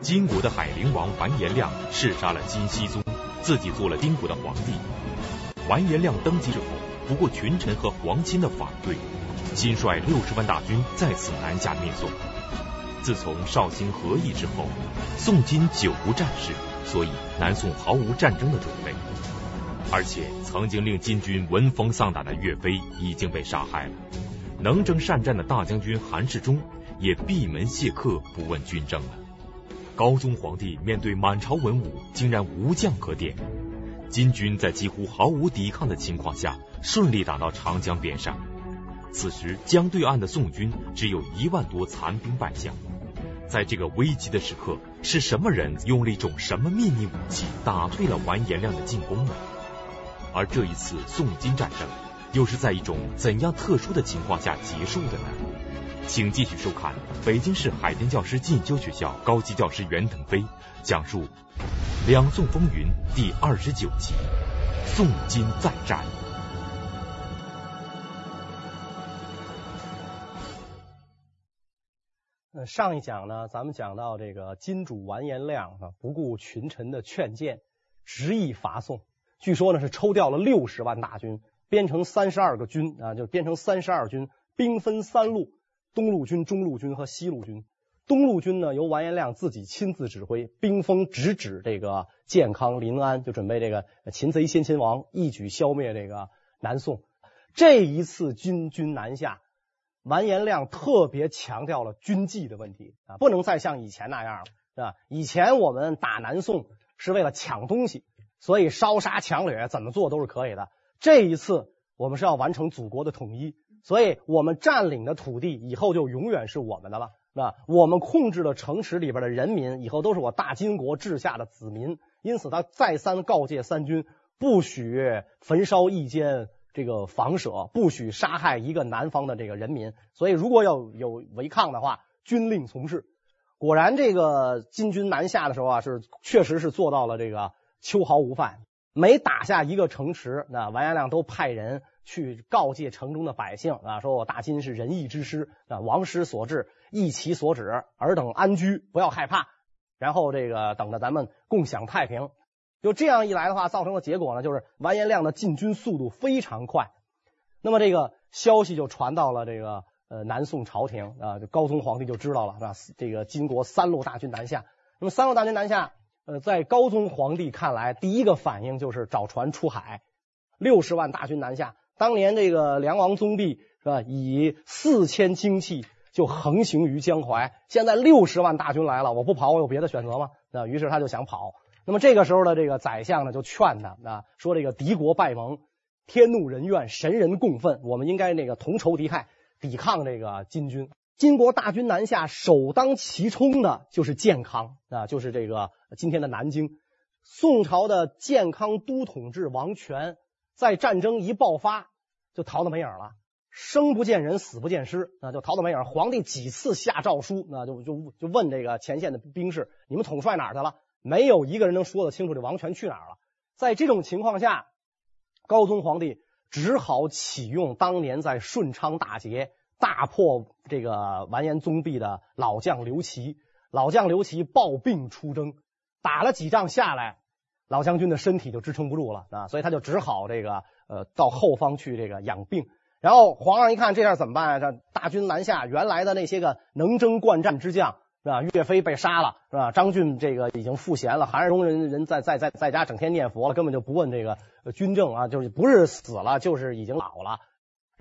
金国的海陵王完颜亮弑杀了金熙宗，自己做了丁国的皇帝。完颜亮登基之后，不顾群臣和皇亲的反对，亲率六十万大军再次南下灭宋。自从绍兴和议之后，宋金久无战事，所以南宋毫无战争的准备。而且曾经令金军闻风丧胆的岳飞已经被杀害了，能征善战的大将军韩世忠也闭门谢客，不问军政了。高宗皇帝面对满朝文武，竟然无将可点。金军在几乎毫无抵抗的情况下，顺利打到长江边上。此时江对岸的宋军只有一万多残兵败将。在这个危急的时刻，是什么人用了一种什么秘密武器打退了完颜亮的进攻呢？而这一次宋金战争，又是在一种怎样特殊的情况下结束的呢？请继续收看北京市海淀教师进修学校高级教师袁腾飞讲述《两宋风云》第二十九集《宋金再战》。呃，上一讲呢，咱们讲到这个金主完颜亮啊，不顾群臣的劝谏，执意伐宋。据说呢是抽调了六十万大军，编成三十二个军啊，就编成三十二军，兵分三路：东路军、中路军和西路军。东路军呢由完颜亮自己亲自指挥，兵锋直指这个建康、临安，就准备这个擒贼先擒王，一举消灭这个南宋。这一次金军南下，完颜亮特别强调了军纪的问题啊，不能再像以前那样了，是吧？以前我们打南宋是为了抢东西。所以烧杀抢掠怎么做都是可以的。这一次我们是要完成祖国的统一，所以我们占领的土地以后就永远是我们的了。那我们控制了城池里边的人民，以后都是我大金国治下的子民。因此，他再三告诫三军，不许焚烧一间这个房舍，不许杀害一个南方的这个人民。所以，如果要有违抗的话，军令从事。果然，这个金军南下的时候啊，是确实是做到了这个。秋毫无犯，每打下一个城池，那完颜亮都派人去告诫城中的百姓啊，说我大金是仁义之师啊，王师所至，义其所指，尔等安居，不要害怕，然后这个等着咱们共享太平。就这样一来的话，造成的结果呢，就是完颜亮的进军速度非常快。那么这个消息就传到了这个呃南宋朝廷啊，高宗皇帝就知道了，是吧？这个金国三路大军南下，那么三路大军南下。呃，在高宗皇帝看来，第一个反应就是找船出海。六十万大军南下，当年这个梁王宗弼是吧，以四千精骑就横行于江淮。现在六十万大军来了，我不跑，我有别的选择吗？那于是他就想跑。那么这个时候的这个宰相呢，就劝他啊，说这个敌国败盟，天怒人怨，神人共愤，我们应该那个同仇敌忾，抵抗这个金军。金国大军南下，首当其冲的就是健康啊，就是这个今天的南京。宋朝的健康都统制王权，在战争一爆发就逃得没影了，生不见人，死不见尸啊，就逃得没影。皇帝几次下诏书，那就就就问这个前线的兵士：“你们统帅哪去了？”没有一个人能说得清楚这王权去哪儿了。在这种情况下，高宗皇帝只好启用当年在顺昌大捷。大破这个完颜宗弼的老将刘琦，老将刘琦抱病出征，打了几仗下来，老将军的身体就支撑不住了啊，所以他就只好这个呃到后方去这个养病。然后皇上一看这下怎么办啊？这大军南下，原来的那些个能征惯战之将是吧？岳飞被杀了是吧？张俊这个已经赋闲了，韩世忠人人在在在在家整天念佛了，根本就不问这个军政啊，就是不是死了就是已经老了。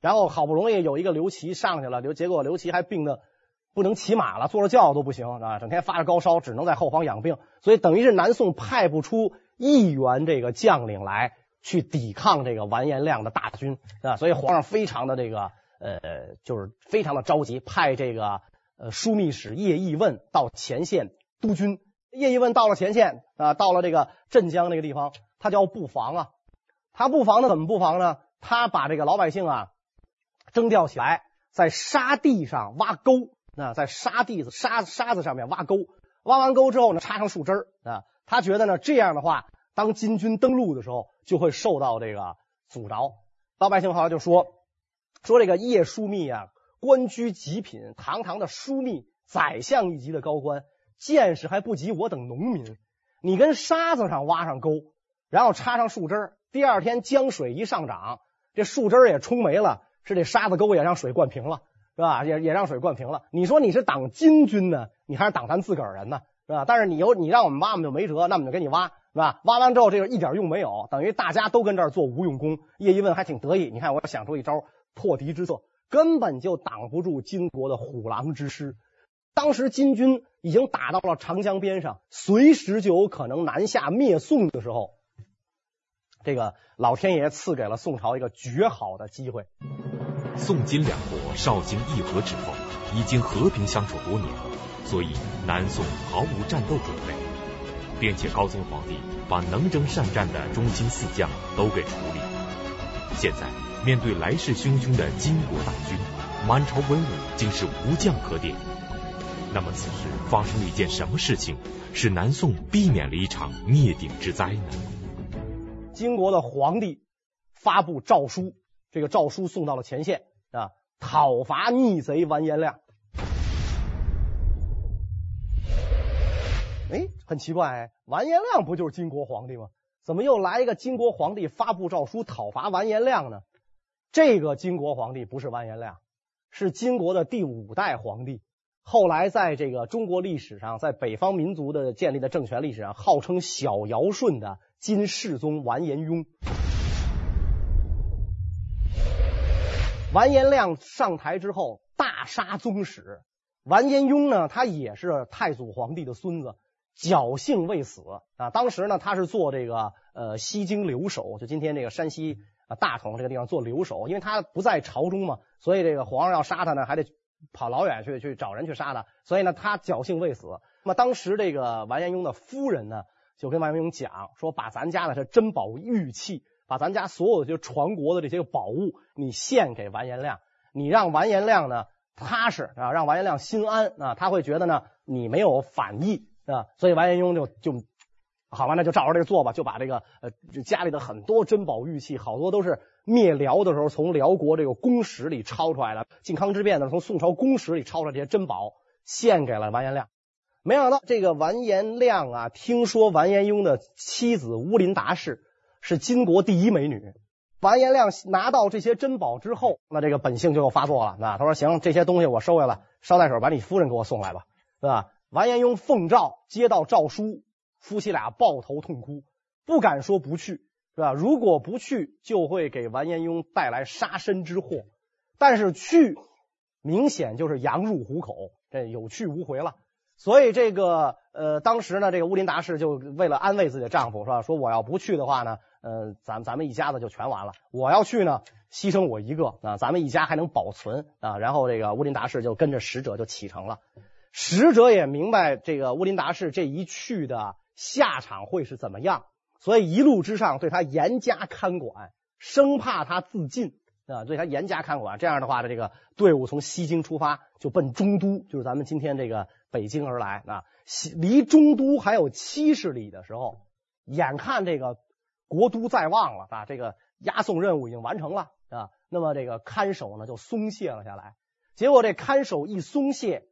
然后好不容易有一个刘琦上去了，刘结果刘琦还病的不能骑马了，坐着轿都不行啊，整天发着高烧，只能在后方养病。所以等于是南宋派不出一员这个将领来去抵抗这个完颜亮的大军啊，所以皇上非常的这个呃，就是非常的着急，派这个呃枢密使叶义问到前线督军。叶义问到了前线啊，到了这个镇江那个地方，他就要布防啊，他布防呢怎么布防呢？他把这个老百姓啊。征调起来，在沙地上挖沟，啊，在沙地子沙沙子上面挖沟，挖完沟之后呢，插上树枝啊，他觉得呢，这样的话，当金军登陆的时候，就会受到这个阻挠。老百姓后来就说，说这个叶枢密啊，官居极品，堂堂的枢密，宰相一级的高官，见识还不及我等农民。你跟沙子上挖上沟，然后插上树枝，第二天江水一上涨，这树枝也冲没了，是这沙子沟也让水灌平了，是吧？也也让水灌平了。你说你是挡金军呢，你还是挡咱自个儿人呢，是吧？但是你有你让我们挖，我们就没辙，那我们就给你挖。是吧？挖完之后，这个一点用没有，等于大家都跟这儿做无用功。叶一问还挺得意，你看我想出一招破敌之策，根本就挡不住金国的虎狼之师。当时金军已经打到了长江边上，随时就有可能南下灭宋的时候，这个老天爷赐给了宋朝一个绝好的机会。宋金两国绍兴议和之后，已经和平相处多年，所以南宋毫无战斗准备。并且高宗皇帝把能征善战的中兴四将都给处理。现在面对来势汹汹的金国大军，满朝文武竟是无将可点。那么此时发生了一件什么事情，使南宋避免了一场灭顶之灾呢？金国的皇帝发布诏书，这个诏书送到了前线啊，讨伐逆贼完颜亮。哎，很奇怪，完颜亮不就是金国皇帝吗？怎么又来一个金国皇帝发布诏书讨伐完颜亮呢？这个金国皇帝不是完颜亮，是金国的第五代皇帝。后来在这个中国历史上，在北方民族的建立的政权历史上，号称小尧舜的金世宗完颜雍。完颜亮上台之后，大杀宗室。完颜雍呢，他也是太祖皇帝的孙子。侥幸未死啊！当时呢，他是做这个呃西京留守，就今天这个山西啊大同这个地方做留守，因为他不在朝中嘛，所以这个皇上要杀他呢，还得跑老远去去找人去杀他，所以呢，他侥幸未死。那么当时这个完颜雍的夫人呢，就跟完颜雍讲说，把咱家的这珍宝玉器，把咱家所有的就传国的这些个宝物，你献给完颜亮，你让完颜亮呢踏实啊，让完颜亮心安啊，他会觉得呢你没有反意。啊，所以完颜雍就就好吧，那就照着这个做吧，就把这个呃家里的很多珍宝玉器，好多都是灭辽的时候从辽国这个宫室里抄出来的，靖康之变的从宋朝宫室里抄出来这些珍宝，献给了完颜亮。没想到这个完颜亮啊，听说完颜雍的妻子乌林达氏是金国第一美女，完颜亮拿到这些珍宝之后，那这个本性就又发作了。那他说行，这些东西我收下了，捎带手把你夫人给我送来吧，是吧？完颜雍奉诏接到诏书，夫妻俩抱头痛哭，不敢说不去，是吧？如果不去，就会给完颜雍带来杀身之祸；但是去，明显就是羊入虎口，这有去无回了。所以这个呃，当时呢，这个乌林达氏就为了安慰自己的丈夫，是吧？说我要不去的话呢，呃，咱咱们一家子就全完了。我要去呢，牺牲我一个啊，咱们一家还能保存啊。然后这个乌林达士就跟着使者就启程了。使者也明白这个乌林达士这一去的下场会是怎么样，所以一路之上对他严加看管，生怕他自尽啊，对他严加看管。这样的话呢，这个队伍从西京出发，就奔中都，就是咱们今天这个北京而来啊。离中都还有七十里的时候，眼看这个国都在望了啊，这个押送任务已经完成了啊，那么这个看守呢就松懈了下来。结果这看守一松懈。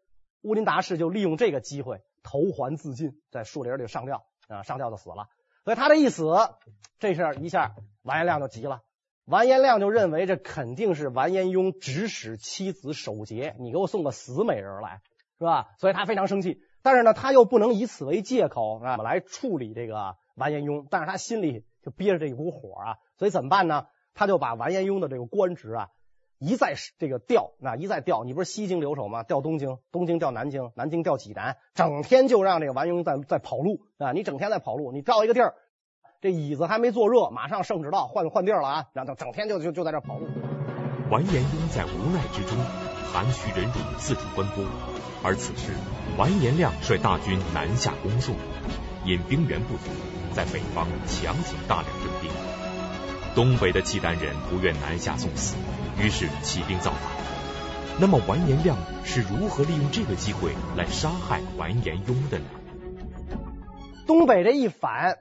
乌林达氏就利用这个机会投环自尽，在树林里上吊啊，上吊就死了。所以他这一死，这事儿一下完颜亮就急了。完颜亮就认为这肯定是完颜雍指使妻子守节，你给我送个死美人来，是吧？所以他非常生气。但是呢，他又不能以此为借口啊来处理这个完颜雍，但是他心里就憋着这一股火啊，所以怎么办呢？他就把完颜雍的这个官职啊。一再这个调，那一再调，你不是西京留守吗？调东京，东京调南京，南京调济南，整天就让这个完颜雍在在跑路啊！你整天在跑路，你到一个地儿，这椅子还没坐热，马上圣旨到，换换地儿了啊！然后整天就就就在这跑路。完颜雍在无奈之中，含蓄忍辱，四处奔波。而此时，完颜亮率大军南下攻宋，因兵源不足，在北方强行大量征兵。东北的契丹人不愿南下送死。于是起兵造反。那么完颜亮是如何利用这个机会来杀害完颜雍的呢？东北这一反，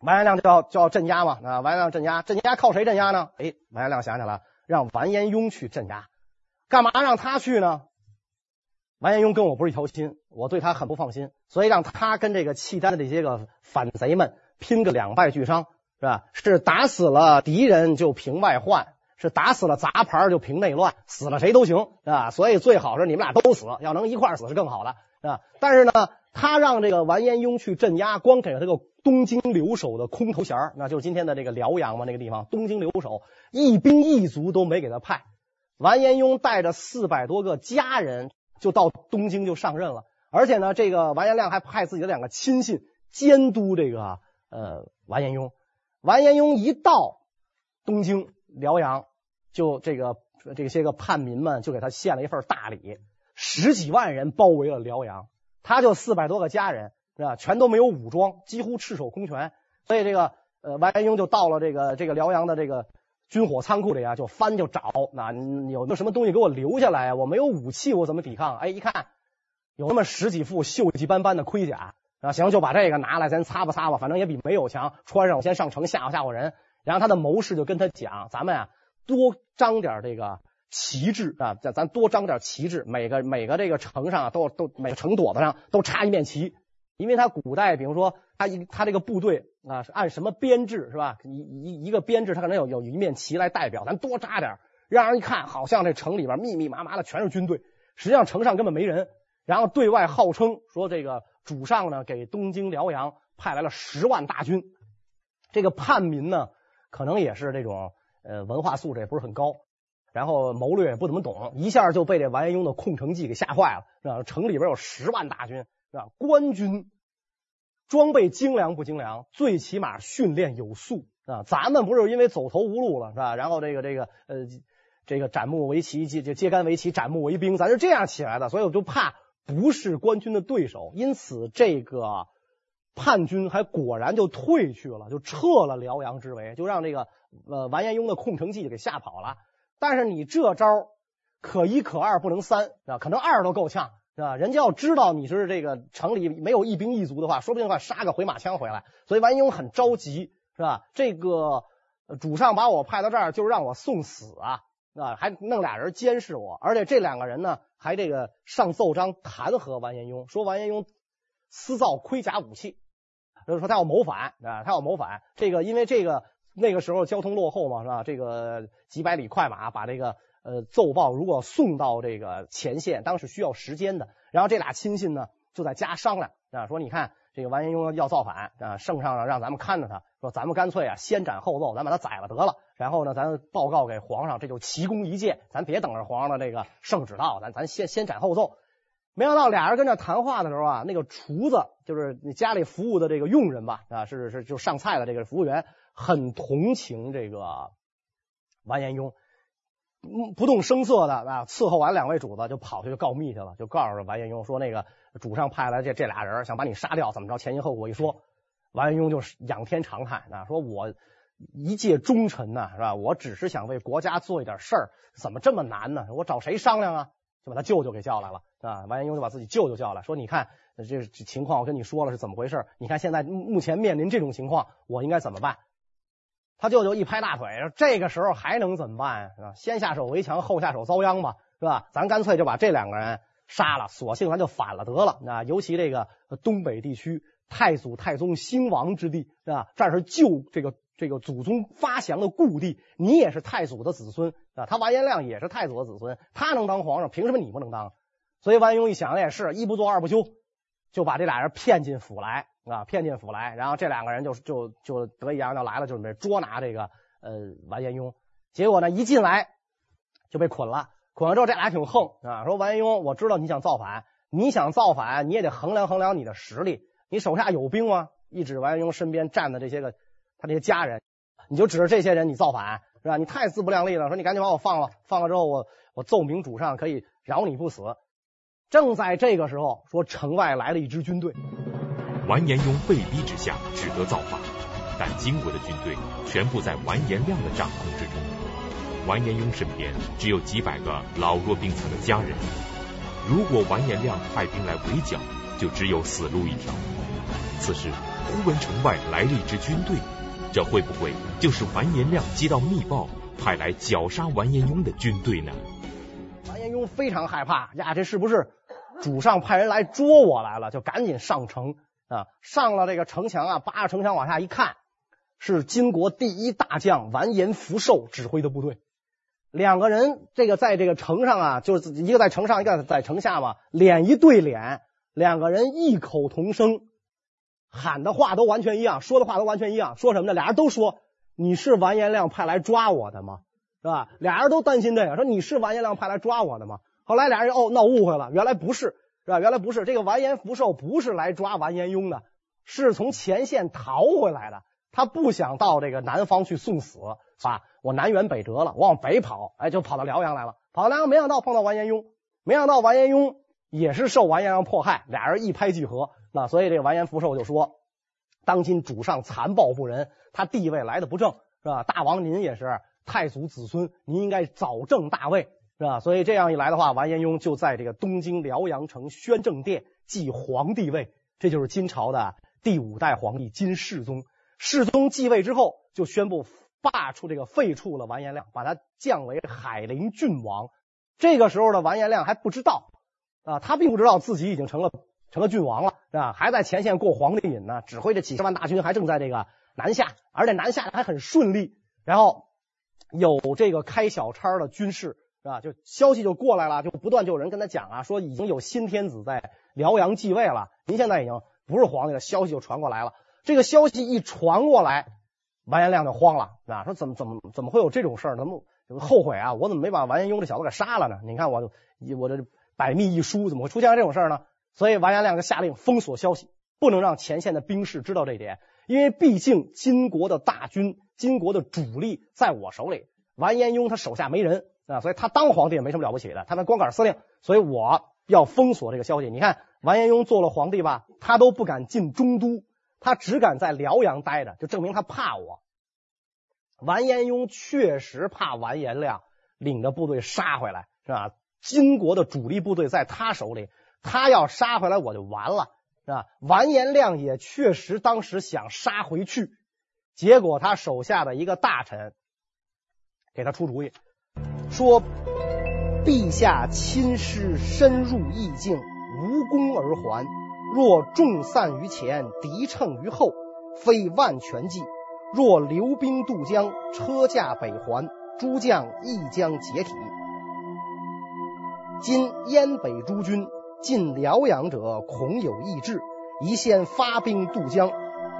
完颜亮就要就要镇压嘛。啊，完颜亮镇压，镇压靠谁镇压呢？哎，完颜亮想起来了，让完颜雍去镇压。干嘛让他去呢？完颜雍跟我不是一条心，我对他很不放心，所以让他跟这个契丹的这些个反贼们拼个两败俱伤，是吧？是打死了敌人就平外患，是打死了杂牌就平内乱，死了谁都行，啊，所以最好是你们俩都死，要能一块死是更好的，啊。但是呢，他让这个完颜雍去镇压，光给了他个东京留守的空头衔，那就是今天的这个辽阳嘛，那个地方东京留守，一兵一卒都没给他派。完颜雍带着四百多个家人。就到东京就上任了，而且呢，这个完颜亮还派自己的两个亲信监督这个呃完颜雍。完颜雍一到东京辽阳，就这个这些个叛民们就给他献了一份大礼，十几万人包围了辽阳，他就四百多个家人是吧，全都没有武装，几乎赤手空拳，所以这个呃完颜雍就到了这个这个辽阳的这个。军火仓库里啊，就翻就找，那有没有什么东西给我留下来啊？我没有武器，我怎么抵抗？哎，一看有那么十几副锈迹斑斑的盔甲啊，行，就把这个拿来，咱擦吧擦吧，反正也比没有强。穿上，我先上城吓唬吓唬人。然后他的谋士就跟他讲，咱们啊多张点这个旗帜啊，咱咱多张点旗帜，每个每个这个城上啊，都都每个城垛子上都插一面旗。因为他古代，比如说他一他这个部队啊是按什么编制是吧？一一一个编制，他可能有有一面旗来代表，咱多扎点，让人一看好像这城里边密密麻麻的全是军队，实际上城上根本没人。然后对外号称说这个主上呢给东京辽阳派来了十万大军。这个叛民呢可能也是这种呃文化素质也不是很高，然后谋略也不怎么懂，一下就被这完颜雍的空城计给吓坏了，是吧？城里边有十万大军。是吧？官军装备精良不精良？最起码训练有素啊！咱们不是因为走投无路了，是吧？然后这个这个呃，这个斩木为旗，揭揭竿为旗，斩木为兵，咱是这样起来的，所以我就怕不是官军的对手，因此这个叛军还果然就退去了，就撤了辽阳之围，就让这个呃完颜雍的空城计给吓跑了。但是你这招可一可二不能三啊，可能二都够呛。是吧？人家要知道你是这个城里没有一兵一卒的话，说不定的话杀个回马枪回来。所以完颜雍很着急，是吧？这个主上把我派到这儿，就是让我送死啊，啊，还弄俩人监视我，而且这两个人呢，还这个上奏章弹劾完颜雍，说完颜雍私造盔甲武器，就是说他要谋反啊，他要谋反。这个因为这个那个时候交通落后嘛，是吧？这个几百里快马把这个。呃，奏报如果送到这个前线，当时需要时间的。然后这俩亲信呢，就在家商量啊，说你看这个完颜雍要造反啊，圣上让咱们看着他，说咱们干脆啊先斩后奏，咱把他宰了得了。然后呢，咱报告给皇上，这就奇功一件，咱别等着皇上的这个圣旨到，咱咱先先斩后奏。没想到俩人跟这谈话的时候啊，那个厨子就是你家里服务的这个佣人吧，啊，是是就上菜的这个服务员，很同情这个完颜雍。不动声色的啊，伺候完两位主子就跑去就告密去了，就告诉完颜雍说，那个主上派来这这俩人想把你杀掉，怎么着？前因后果一说，完颜雍就仰天长叹啊，说我一介忠臣呐，是吧？我只是想为国家做一点事儿，怎么这么难呢？我找谁商量啊？就把他舅舅给叫来了啊，完颜雍就把自己舅舅叫来说，你看这情况，我跟你说了是怎么回事？你看现在目前面临这种情况，我应该怎么办？他舅舅一拍大腿说：“这个时候还能怎么办啊？先下手为强，后下手遭殃吧，是吧？咱干脆就把这两个人杀了，索性咱就反了得了。那尤其这个东北地区，太祖太宗兴亡之地，是吧？这是旧这个这个祖宗发祥的故地，你也是太祖的子孙啊。他完颜亮也是太祖的子孙，他能当皇上，凭什么你不能当？所以完颜雍一想也是一不做二不休，就把这俩人骗进府来。”啊，骗进府来，然后这两个人就就就得意洋洋的来了，就准备捉拿这个呃完颜雍。结果呢，一进来就被捆了。捆了之后，这俩挺横啊，说完颜雍，我知道你想造反，你想造反，你也得衡量衡量你的实力。你手下有兵吗？一指完颜雍身边站的这些个他这些家人，你就指着这些人，你造反是吧？你太自不量力了。说你赶紧把我放了，放了之后我我奏明主上可以饶你不死。正在这个时候，说城外来了一支军队。完颜雍被逼之下只得造反，但金国的军队全部在完颜亮的掌控之中。完颜雍身边只有几百个老弱病残的家人，如果完颜亮派兵来围剿，就只有死路一条。此时忽闻城外来了一支军队，这会不会就是完颜亮接到密报派来绞杀完颜雍的军队呢？完颜雍非常害怕呀，这是不是主上派人来捉我来了，就赶紧上城啊，上了这个城墙啊，扒着城墙往下一看，是金国第一大将完颜福寿指挥的部队。两个人这个在这个城上啊，就是一个在城上，一个在城下嘛，脸一对脸，两个人异口同声，喊的话都完全一样，说的话都完全一样，说什么呢？俩人都说：“你是完颜亮派来抓我的吗？”是吧？俩人都担心这个，说：“你是完颜亮派来抓我的吗？”后来俩人哦闹误会了，原来不是，是吧？原来不是，这个完颜福寿不是来抓完颜雍的，是从前线逃回来的。他不想到这个南方去送死，啊，我南辕北辙了，我往北跑，哎，就跑到辽阳来了。跑到辽阳，没想到碰到完颜雍，没想到完颜雍也是受完颜亮迫害，俩人一拍即合。那所以这个完颜福寿就说：“当今主上残暴不仁，他地位来的不正，是吧？大王您也是太祖子孙，您应该早正大位。”是吧？所以这样一来的话，完颜雍就在这个东京辽阳城宣政殿继皇帝位，这就是金朝的第五代皇帝金世宗。世宗继位之后，就宣布罢黜这个废黜了完颜亮，把他降为海陵郡王。这个时候的完颜亮还不知道啊，他并不知道自己已经成了成了郡王了，是吧？还在前线过皇帝瘾呢，指挥着几十万大军还正在这个南下，而且南下还很顺利。然后有这个开小差的军士。啊，就消息就过来了，就不断就有人跟他讲啊，说已经有新天子在辽阳继位了，您现在已经不是皇帝了。消息就传过来了，这个消息一传过来，完颜亮就慌了啊，说怎么怎么怎么会有这种事儿？怎么后悔啊？我怎么没把完颜雍这小子给杀了呢？你看我我这百密一疏，怎么会出现这种事儿呢？所以完颜亮就下令封锁消息，不能让前线的兵士知道这一点，因为毕竟金国的大军、金国的主力在我手里，完颜雍他手下没人。啊，所以他当皇帝也没什么了不起的，他那光杆司令，所以我要封锁这个消息。你看完颜雍做了皇帝吧，他都不敢进中都，他只敢在辽阳待着，就证明他怕我。完颜雍确实怕完颜亮领着部队杀回来，是吧？金国的主力部队在他手里，他要杀回来我就完了，是吧？完颜亮也确实当时想杀回去，结果他手下的一个大臣给他出主意。说，陛下亲师深入异境，无功而还。若众散于前，敌乘于后，非万全计。若留兵渡江，车驾北还，诸将亦将解体。今燕北诸军进辽阳者，恐有异志，宜先发兵渡江，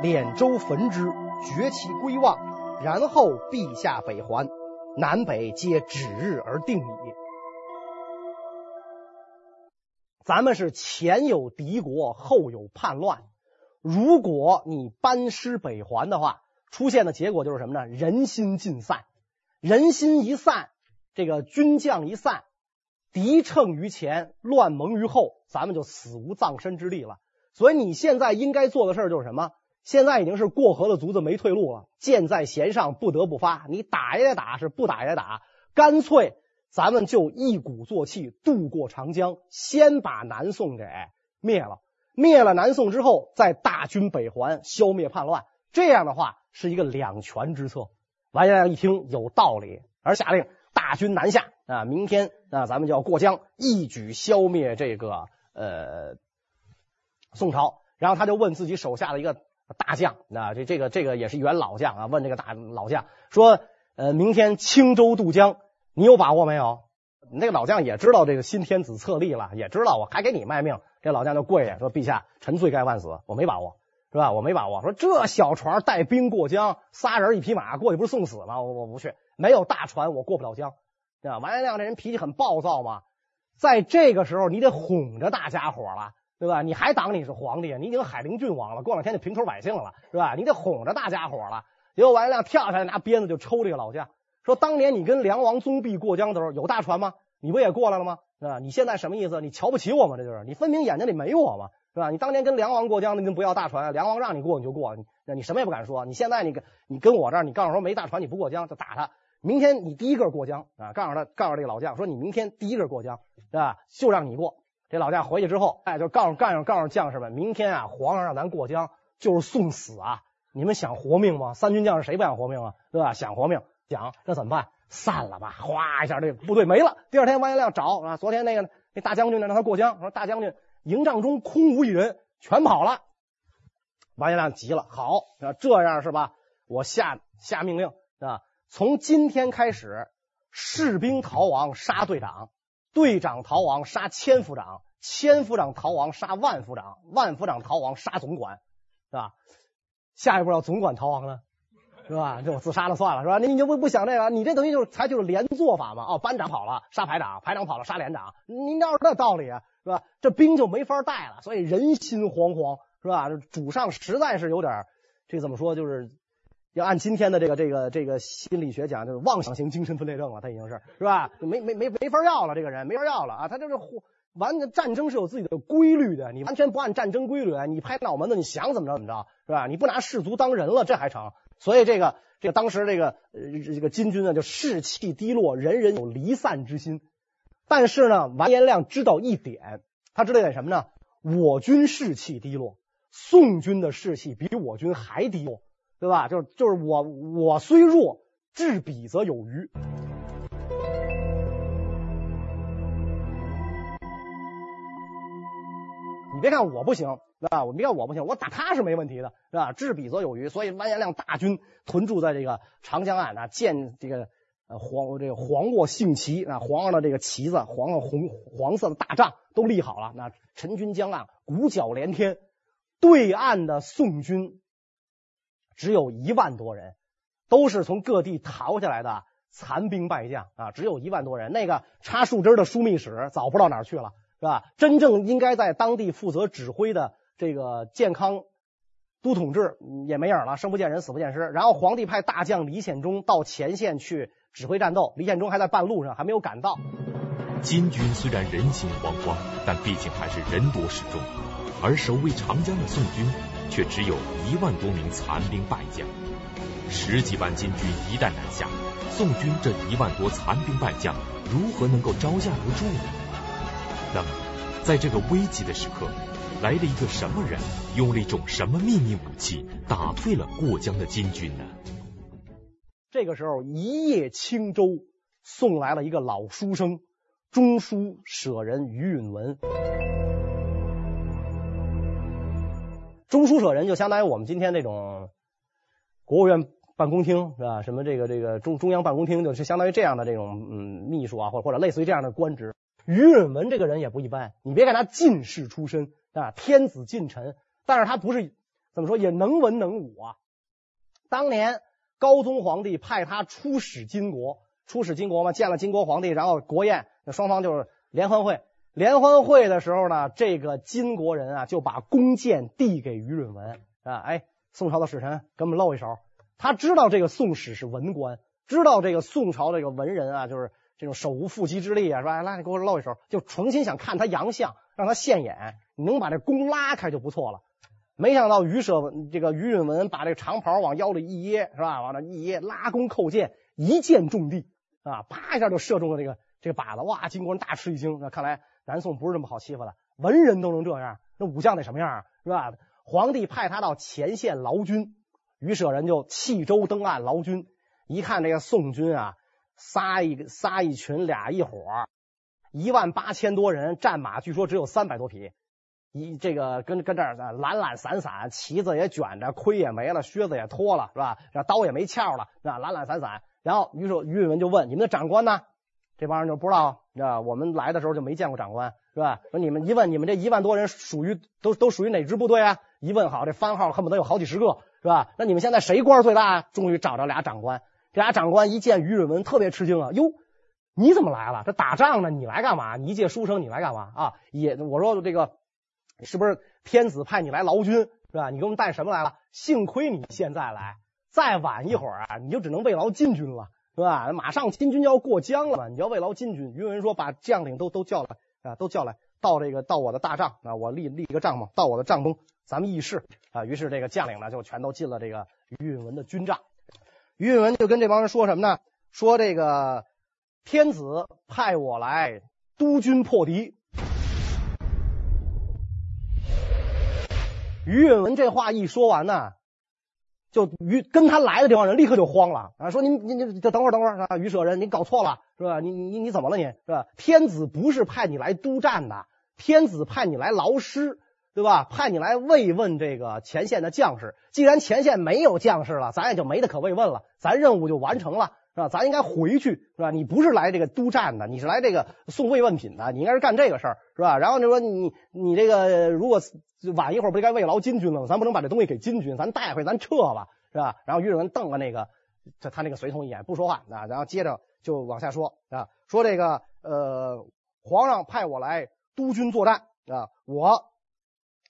敛州焚之，绝其归望，然后陛下北还。南北皆指日而定矣。咱们是前有敌国，后有叛乱。如果你班师北还的话，出现的结果就是什么呢？人心尽散，人心一散，这个军将一散，敌乘于前，乱盟于后，咱们就死无葬身之地了。所以你现在应该做的事就是什么？现在已经是过河的卒子没退路了，箭在弦上，不得不发。你打也得打，是不打也得打。干脆咱们就一鼓作气渡过长江，先把南宋给灭了。灭了南宋之后，再大军北还，消灭叛乱。这样的话是一个两全之策。完颜亮一听有道理，而下令大军南下啊，明天啊咱们就要过江，一举消灭这个呃宋朝。然后他就问自己手下的一个。大将，那这这个这个也是一员老将啊。问这个大老将说：“呃，明天轻舟渡江，你有把握没有？”那个老将也知道这个新天子册立了，也知道我还给你卖命。这老将就跪下说：“陛下，臣罪该万死，我没把握，是吧？我没把握。说这小船带兵过江，仨人一匹马过去不是送死吗？我我不去，没有大船我过不了江。啊，完颜亮这人脾气很暴躁嘛，在这个时候你得哄着大家伙了。”对吧？你还当你是皇帝啊？你已经海陵郡王了，过两天就平头百姓了，是吧？你得哄着大家伙了。结果王亮跳下来，拿鞭子就抽这个老将，说：“当年你跟梁王宗弼过江的时候，有大船吗？你不也过来了吗？啊？你现在什么意思？你瞧不起我吗？这就是你分明眼睛里没我嘛，是吧？你当年跟梁王过江，那就不要大船，梁王让你过你就过，你你什么也不敢说。你现在你跟你跟我这儿，你告诉说没大船你不过江就打他。明天你第一个过江啊，告诉他，告诉这个老将说你明天第一个过江，是吧？就让你过。”这老将回去之后，哎，就告诉干上告诉将士们，明天啊，皇上让咱过江，就是送死啊！你们想活命吗？三军将士谁不想活命啊？对吧？想活命，想那怎么办？散了吧！哗一下，这个部队没了。第二天，王延亮找啊，昨天那个那大将军呢让他过江，说大将军营帐中空无一人，全跑了。王延亮急了，好，这样是吧？我下下命令啊，从今天开始，士兵逃亡杀队长，队长逃亡杀千夫长，千夫长逃亡杀万夫长，万夫长逃亡杀总管，是吧？下一步要总管逃亡呢？是吧？这我自杀了算了，是吧？你你就不不想这个？你这等于就是采取了连坐法嘛？哦，班长跑了，杀排长；排长跑了，杀连长。你哪有这道理啊？是吧？这兵就没法带了，所以人心惶惶，是吧？主上实在是有点，这怎么说？就是要按今天的这个这个这个心理学讲，就是妄想型精神分裂症了。他已经是是吧？没没没没法要了，这个人没法要了啊！他就是完，战争是有自己的规律的，你完全不按战争规律，你拍脑门子，你想怎么着怎么着，是吧？你不拿士卒当人了，这还成？所以这个这个当时这个这个金军呢就士气低落，人人有离散之心。但是呢，完颜亮知道一点，他知道一点什么呢？我军士气低落，宋军的士气比我军还低落，对吧？就是就是我我虽弱，制彼则有余。你别看我不行。是吧？我别看我不行，我打他是没问题的，是吧？制彼则有余，所以完颜亮大军屯驻在这个长江岸啊，建这个呃黄这个黄沃杏旗啊，皇上的这个旗子，皇上红黄色的大帐都立好了。那陈军江岸，鼓角连天，对岸的宋军只有一万多人，都是从各地逃下来的残兵败将啊，只有一万多人。那个插树枝的枢密使早不知道哪儿去了，是吧？真正应该在当地负责指挥的。这个健康都统制也没影了，生不见人，死不见尸。然后皇帝派大将李显忠到前线去指挥战斗，李显忠还在半路上，还没有赶到。金军虽然人心惶惶，但毕竟还是人多势众，而守卫长江的宋军却只有一万多名残兵败将。十几万金军一旦南下，宋军这一万多残兵败将如何能够招架得住呢？那么，在这个危急的时刻，来了一个什么人，用了一种什么秘密武器，打退了过江的金军呢？这个时候，一叶轻舟送来了一个老书生，中书舍人于允文。中书舍人就相当于我们今天这种国务院办公厅是吧？什么这个这个中中央办公厅，就是相当于这样的这种嗯秘书啊，或者或者类似于这样的官职。于允文这个人也不一般，你别看他进士出身。啊，天子近臣，但是他不是怎么说，也能文能武啊。当年高宗皇帝派他出使金国，出使金国嘛，见了金国皇帝，然后国宴，双方就是联欢会。联欢会的时候呢，这个金国人啊就把弓箭递给于允文啊，哎，宋朝的使臣给我们露一手。他知道这个宋史是文官，知道这个宋朝这个文人啊，就是这种手无缚鸡之力啊，是吧，来，你给我露一手，就重新想看他洋相，让他现眼。你能把这弓拉开就不错了。没想到于舍这个于允文把这个长袍往腰里一掖，是吧？往那一掖，拉弓扣箭，一箭中地啊！啪一下就射中了这个这个靶子。哇！金国人大吃一惊。那看来南宋不是这么好欺负的，文人都能这样，那武将得什么样啊是吧？皇帝派他到前线劳军，于舍人就弃舟登岸劳军。一看这个宋军啊，仨一仨一群，俩一伙，一万八千多人，战马据说只有三百多匹。一这个跟跟这儿懒懒散散，旗子也卷着，盔也没了，靴子也脱了，是吧？这刀也没鞘了，是吧？懒懒散散。然后于是于允文就问：“你们的长官呢？”这帮人就不知道，是吧？我们来的时候就没见过长官，是吧？说你们一问，你们这一万多人属于都都属于哪支部队啊？一问好，这番号恨不得有好几十个，是吧？那你们现在谁官最大？啊终于找着俩长官。这俩长官一见于允文，特别吃惊啊！哟，你怎么来了？这打仗呢？你来干嘛？你一介书生，你来干嘛啊？也我说这个。是不是天子派你来劳军是吧？你给我们带什么来了？幸亏你现在来，再晚一会儿啊，你就只能慰劳禁军了，是吧？马上金军就要过江了嘛，你要慰劳金军。于文说：“把将领都都叫来啊，都叫来，到这个到我的大帐啊，我立立一个帐幕，到我的帐中，咱们议事啊。”于是这个将领呢，就全都进了这个于允文的军帐。于允文就跟这帮人说什么呢？说这个天子派我来督军破敌。于允文这话一说完呢，就于跟他来的这帮人立刻就慌了啊，说您您您等会儿等会儿啊，于舍人，您搞错了是吧？你你你怎么了你是吧？天子不是派你来督战的，天子派你来劳师，对吧？派你来慰问这个前线的将士。既然前线没有将士了，咱也就没得可慰问了，咱任务就完成了。是吧？咱应该回去，是吧？你不是来这个督战的，你是来这个送慰问品的，你应该是干这个事儿，是吧？然后就说你你这个如果晚一会儿不应该慰劳金军了吗？咱不能把这东西给金军，咱带回咱撤吧，是吧？然后于允文瞪了那个他他那个随从一眼，不说话啊。然后接着就往下说啊，说这个呃，皇上派我来督军作战啊，我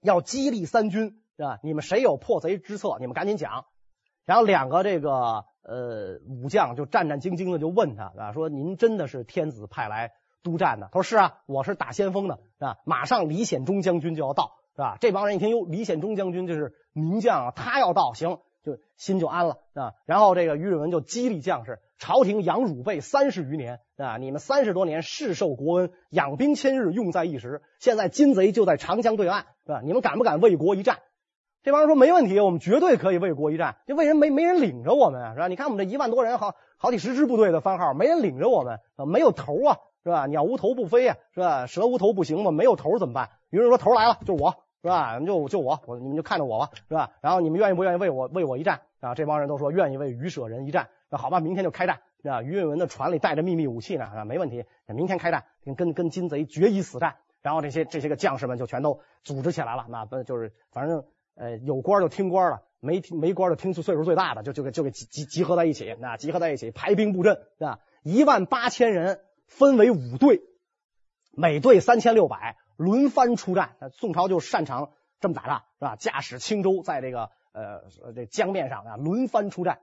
要激励三军，是吧？你们谁有破贼之策，你们赶紧讲。然后两个这个。呃，武将就战战兢兢的就问他啊，说您真的是天子派来督战的？他说是啊，我是打先锋的啊，马上李显忠将军就要到，是吧？这帮人一听，哟，李显忠将军就是名将啊，他要到，行，就心就安了啊。然后这个于允文就激励将士，朝廷养汝辈三十余年啊，你们三十多年世受国恩，养兵千日，用在一时，现在金贼就在长江对岸，是吧？你们敢不敢为国一战？这帮人说没问题，我们绝对可以为国一战。就为人没没人领着我们啊，是吧？你看我们这一万多人，好好几十支部队的番号，没人领着我们啊，没有头啊，是吧？鸟无头不飞啊，是吧？蛇无头不行嘛，没有头怎么办？于是说头来了，就是我，是吧？就就我，我你们就看着我吧，是吧？然后你们愿意不愿意为我为我一战啊？这帮人都说愿意为于舍人一战。那好吧，明天就开战，是吧？于允文的船里带着秘密武器呢，啊，没问题，明天开战，跟跟金贼决一死战。然后这些这些个将士们就全都组织起来了，那不就是反正。呃，有官就听官了，没没官就听岁数最大的，就就给就给集集集合在一起，那集合在一起排兵布阵，是吧？一万八千人分为五队，每队三千六百，轮番出战。宋朝就擅长这么打仗，是吧？驾驶轻舟在这个呃这江面上啊轮番出战。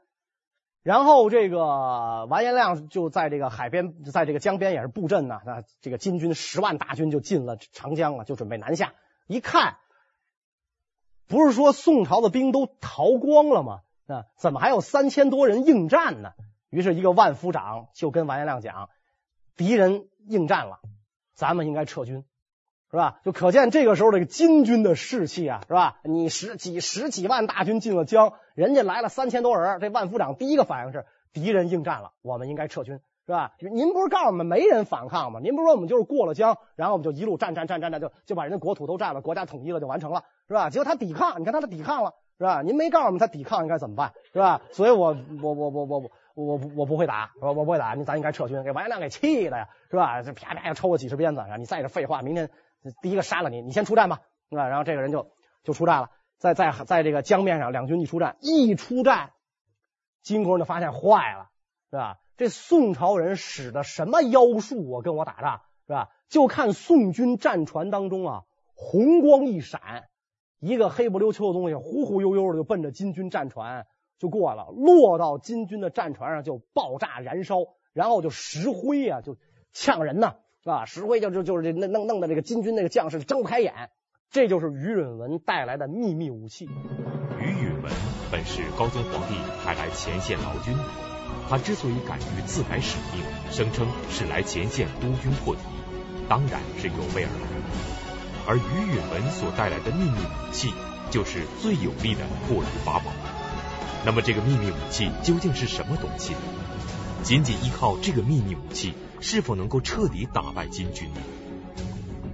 然后这个完颜亮就在这个海边，在这个江边也是布阵呢。那这个金军十万大军就进了长江了，就准备南下。一看。不是说宋朝的兵都逃光了吗？啊，怎么还有三千多人应战呢？于是，一个万夫长就跟完颜亮讲：“敌人应战了，咱们应该撤军，是吧？”就可见这个时候这个金军的士气啊，是吧？你十几十几万大军进了江，人家来了三千多人，这万夫长第一个反应是：敌人应战了，我们应该撤军。是吧？您不是告诉我们没人反抗吗？您不是说我们就是过了江，然后我们就一路战战战战战，就就把人家国土都占了，国家统一了就完成了，是吧？结果他抵抗，你看他的抵抗了，是吧？您没告诉我们他抵抗应该怎么办，是吧？所以我我我我我我我我不会打，我我不会打，你咱应该撤军，给完颜亮给气的呀，是吧？这啪啪又抽了几十鞭子，然后你再这废话，明天第一个杀了你，你先出战吧，是吧？然后这个人就就出战了，在在在这个江面上，两军一出战，一出战，金国人就发现坏了，是吧？这宋朝人使的什么妖术啊？跟我打仗是吧？就看宋军战船当中啊，红光一闪，一个黑不溜秋的东西忽忽悠悠的就奔着金军战船就过了，落到金军的战船上就爆炸燃烧，然后就石灰啊，就呛人呐，是吧？石灰就就就是这弄弄弄的这个金军那个将士睁不开眼，这就是于允文带来的秘密武器。于允文本是高宗皇帝派来前线劳军。他之所以敢于自改使命，声称是来前线督军破敌，当然是有备而来。而于允文所带来的秘密武器，就是最有力的破敌法宝。那么，这个秘密武器究竟是什么东西呢？仅仅依靠这个秘密武器，是否能够彻底打败金军呢？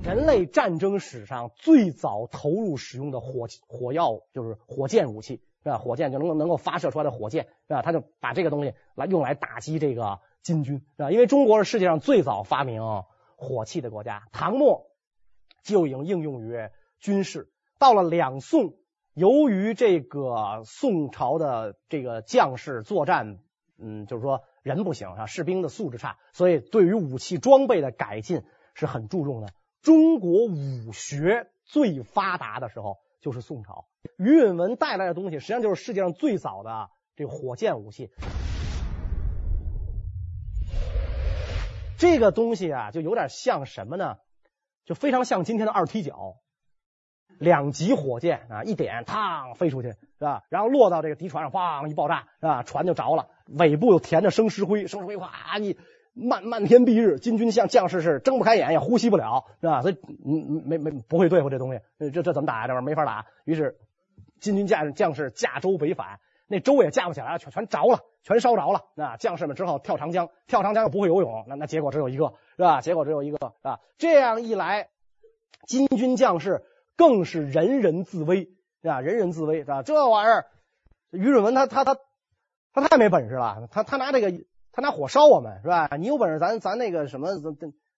人类战争史上最早投入使用的火火药，就是火箭武器。是吧？火箭就能能够发射出来的火箭，是吧？他就把这个东西来用来打击这个金军，是吧？因为中国是世界上最早发明火器的国家，唐末就已经应用于军事。到了两宋，由于这个宋朝的这个将士作战，嗯，就是说人不行啊，士兵的素质差，所以对于武器装备的改进是很注重的。中国武学最发达的时候就是宋朝。于允文带来的东西，实际上就是世界上最早的这火箭武器。这个东西啊，就有点像什么呢？就非常像今天的二踢脚，两级火箭啊，一点，嘡飞出去，是吧？然后落到这个敌船上，砰一爆炸，是吧？船就着了，尾部又填着生石灰，生石灰哗一漫漫天蔽日，金军将将士是睁不开眼，也呼吸不了，是吧？所以嗯没没不会对付这东西，这这怎么打呀？这玩意儿没法打，于是。金军将将士驾舟北返，那舟也架不起来，全全着了，全烧着了。那将士们只好跳长江，跳长江又不会游泳，那那结果只有一个，是吧？结果只有一个，是吧？这样一来，金军将士更是人人自危，是吧？人人自危，是吧？这玩意儿，于允文他他他他太没本事了，他他拿这个他拿火烧我们，是吧？你有本事咱咱那个什么，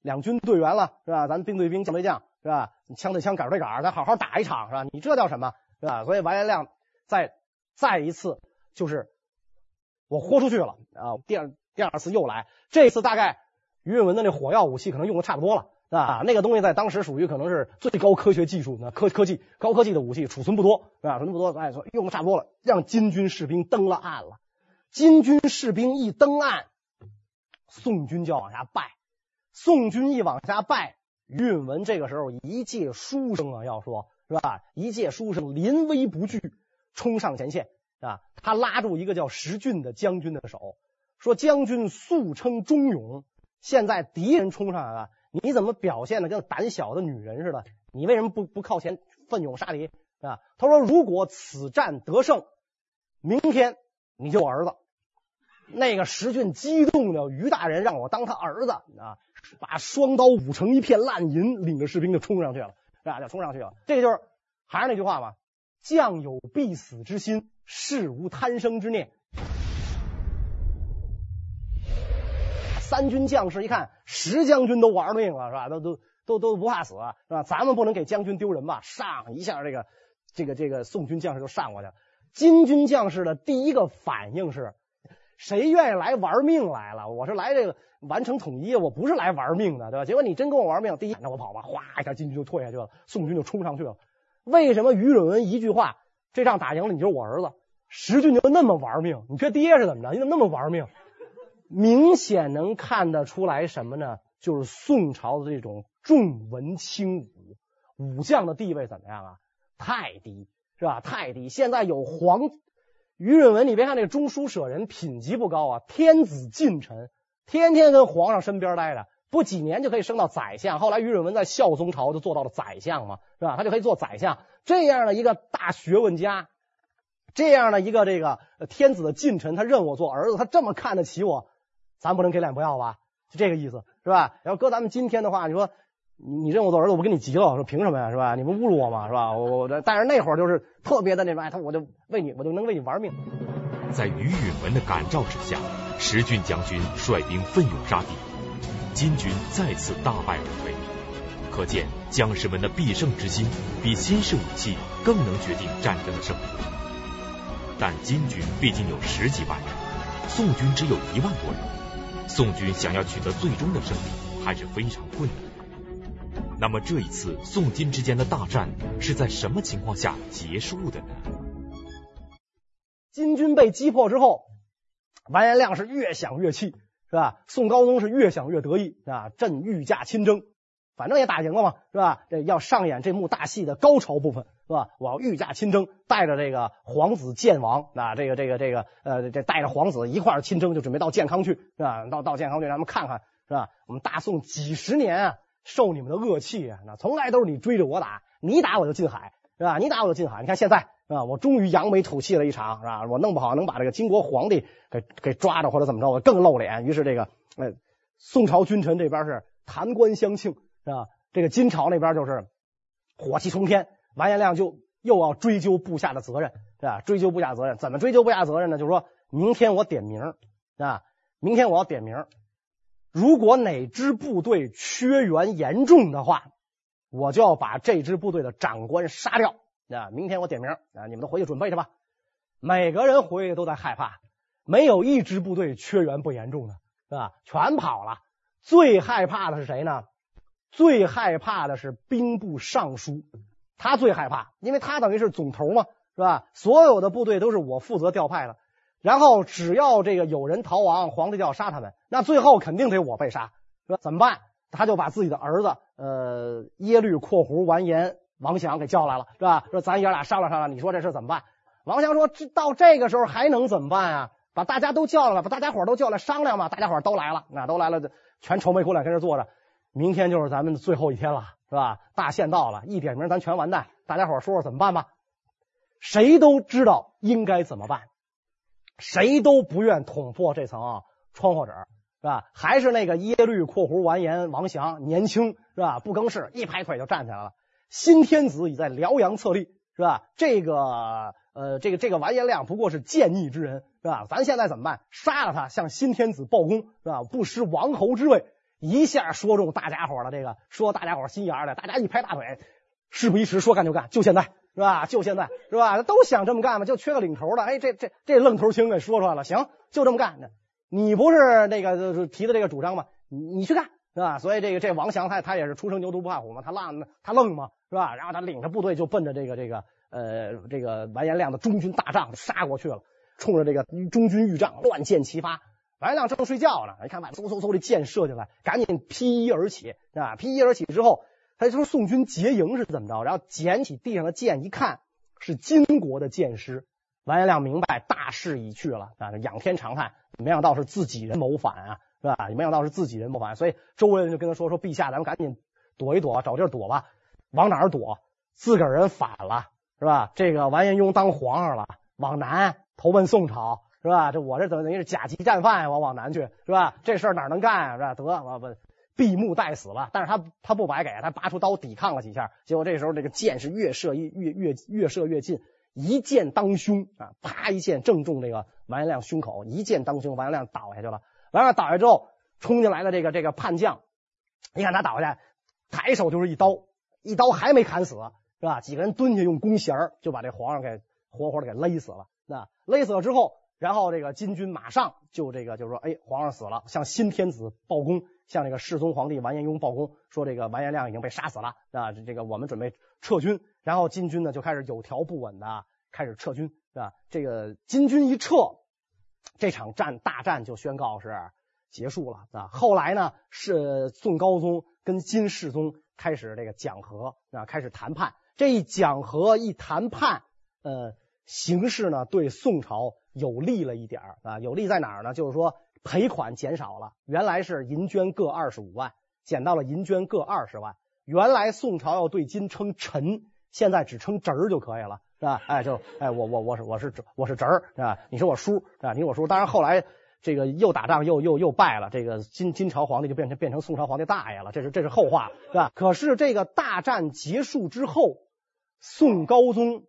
两军队员了，是吧？咱兵对兵，将对将，是吧？枪对枪，杆对杆，咱好好打一场，是吧？你这叫什么，是吧？所以完颜亮再再一次就是我豁出去了啊！第二第二次又来，这次大概于允文的那火药武器可能用的差不多了啊！那个东西在当时属于可能是最高科学技术科科技高科技的武器，储存不多，是吧？储存不多，哎，说用的差不多了，让金军士兵登了岸了。金军士兵一登岸，宋军就往下败。宋军一往下败，于允文这个时候一介书生啊，要说是吧？一介书生临危不惧，冲上前线啊！他拉住一个叫石俊的将军的手，说：“将军素称忠勇，现在敌人冲上来了，你怎么表现的跟胆小的女人似的？你为什么不不靠前奋勇杀敌啊？”他说：“如果此战得胜，明天你就我儿子。”那个石俊激动的，于大人让我当他儿子啊！把双刀舞成一片烂银，领着士兵就冲上去了，是吧？就冲上去了。这个就是还是那句话嘛：将有必死之心，士无贪生之念。三军将士一看，石将军都玩命了，是吧？都都都都不怕死，是吧？咱们不能给将军丢人吧？上一下，这个这个这个宋军将士就上过去了。金军将士的第一个反应是。谁愿意来玩命来了？我是来这个完成统一，我不是来玩命的，对吧？结果你真跟我玩命，第一，那我跑吧，哗一下，金军就退下去了，宋军就冲上去了。为什么于允文一句话，这仗打赢了，你就是我儿子？石俊就那么玩命，你这爹是怎么着？你怎么那么玩命？明显能看得出来什么呢？就是宋朝的这种重文轻武，武将的地位怎么样啊？太低，是吧？太低。现在有皇。于允文，你别看那个中书舍人品级不高啊，天子近臣，天天跟皇上身边待着，不几年就可以升到宰相。后来于允文在孝宗朝就做到了宰相嘛，是吧？他就可以做宰相。这样的一个大学问家，这样的一个这个天子的近臣，他认我做儿子，他这么看得起我，咱不能给脸不要吧？就这个意思，是吧？要搁咱们今天的话，你说。你你认我做儿子，我跟你急了，说凭什么呀，是吧？你们侮辱我嘛，是吧？我我，但是那会儿就是特别的那种，哎，他我就为你，我就能为你玩命。在于允文的感召之下，石俊将军率兵奋勇杀敌，金军再次大败而退。可见将士们的必胜之心，比新式武器更能决定战争的胜负。但金军毕竟有十几万人，宋军只有一万多人，宋军想要取得最终的胜利，还是非常困难。那么这一次宋金之间的大战是在什么情况下结束的呢？金军被击破之后，完颜亮是越想越气，是吧？宋高宗是越想越得意啊！朕御驾亲征，反正也打赢了嘛，是吧？这要上演这幕大戏的高潮部分，是吧？我要御驾亲征，带着这个皇子建王啊，这个这个这个呃，这带着皇子一块儿亲征，就准备到建康去，是吧？到到建康去，咱们看看，是吧？我们大宋几十年啊！受你们的恶气啊！那从来都是你追着我打，你打我就进海，是吧？你打我就进海。你看现在啊，我终于扬眉吐气了一场，是吧？我弄不好能把这个金国皇帝给给抓着，或者怎么着，我更露脸。于是这个呃，宋朝君臣这边是弹冠相庆，是吧？这个金朝那边就是火气冲天，完颜亮就又要追究部下的责任，是吧？追究部下责任，怎么追究部下责任呢？就是说明天我点名，啊，明天我要点名。如果哪支部队缺员严重的话，我就要把这支部队的长官杀掉。啊，明天我点名啊，你们都回去准备去吧。每个人回去都在害怕，没有一支部队缺员不严重的，是吧？全跑了。最害怕的是谁呢？最害怕的是兵部尚书，他最害怕，因为他等于是总头嘛，是吧？所有的部队都是我负责调派的。然后只要这个有人逃亡，皇帝就要杀他们，那最后肯定得我被杀，是吧？怎么办？他就把自己的儿子，呃，耶律括弧完颜王祥给叫来了，是吧？说咱爷俩商量商量，你说这事怎么办？王祥说，这到这个时候还能怎么办啊？把大家都叫来，把大家伙都叫来商量嘛。大家伙都来了，那都来了，全愁眉苦脸跟这坐着。明天就是咱们的最后一天了，是吧？大限到了，一点名咱全完蛋。大家伙说说怎么办吧？谁都知道应该怎么办。谁都不愿捅破这层窗户纸，是吧？还是那个耶律（括弧完颜）王祥年轻，是吧？不更事，一拍腿就站起来了。新天子已在辽阳册立，是吧？这个呃，这个这个完颜亮不过是见逆之人，是吧？咱现在怎么办？杀了他，向新天子报功，是吧？不失王侯之位。一下说中大家伙了，这个说大家伙心眼里，大家一拍大腿，事不宜迟，说干就干，就现在，是吧？就现在，是吧？都想这么干嘛，就缺个领头的。哎，这这这愣头青给说出来了，行，就这么干。你不是那个提的这个主张吗？你你去干，是吧？所以这个这王祥他他也是初生牛犊不怕虎嘛，他愣他愣嘛，是吧？然后他领着部队就奔着这个这个呃这个完颜亮的中军大帐杀过去了，冲着这个中军御帐乱箭齐发。完颜亮正睡觉呢，一看把嗖嗖嗖的箭射进来，赶紧披衣而起，啊，披衣而起之后，他就说宋军结营是怎么着？然后捡起地上的剑一看，是金国的剑师。完颜亮明白大势已去了啊，仰天长叹，没想到是自己人谋反啊，是吧？没想到是自己人谋反，所以周围人就跟他说：“说陛下，咱们赶紧躲一躲，找地儿躲吧。往哪儿躲？自个儿人反了，是吧？这个完颜雍当皇上了，往南投奔宋朝。”是吧？这我这等于是甲级战犯呀，我往南去是吧？这事儿哪能干啊？是吧？得我不闭目待死了。但是他他不白给，他拔出刀抵抗了几下，结果这时候这个箭是越射越越越越射越近，一箭当胸啊！啪一箭正中这个完颜亮胸口，一箭当胸，完颜亮倒下去了。完了倒下之后，冲进来的这个这个叛将，你看他倒下去，抬手就是一刀，一刀还没砍死是吧？几个人蹲下用弓弦就把这皇上给活活的给勒死了。那勒死了之后。然后这个金军马上就这个就是说，哎，皇上死了，向新天子报功，向这个世宗皇帝完颜雍报功，说这个完颜亮已经被杀死了啊，这个我们准备撤军。然后金军呢就开始有条不紊的开始撤军，是吧？这个金军一撤，这场战大战就宣告是结束了啊。后来呢是宋高宗跟金世宗开始这个讲和啊，开始谈判。这一讲和一谈判，呃，形势呢对宋朝。有利了一点儿啊，有利在哪儿呢？就是说赔款减少了，原来是银绢各二十五万，减到了银绢各二十万。原来宋朝要对金称臣，现在只称侄儿就可以了，是吧？哎，就哎，我我我是我是我是侄儿，是吧？你是我叔，是吧？你是我叔。当然后来这个又打仗又又又败了，这个金金朝皇帝就变成变成宋朝皇帝大爷了，这是这是后话，是吧？可是这个大战结束之后，宋高宗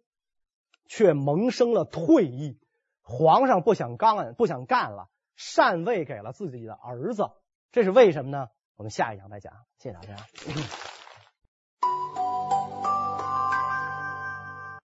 却萌生了退意。皇上不想干，不想干了，禅位给了自己的儿子，这是为什么呢？我们下一讲再讲。谢谢大家。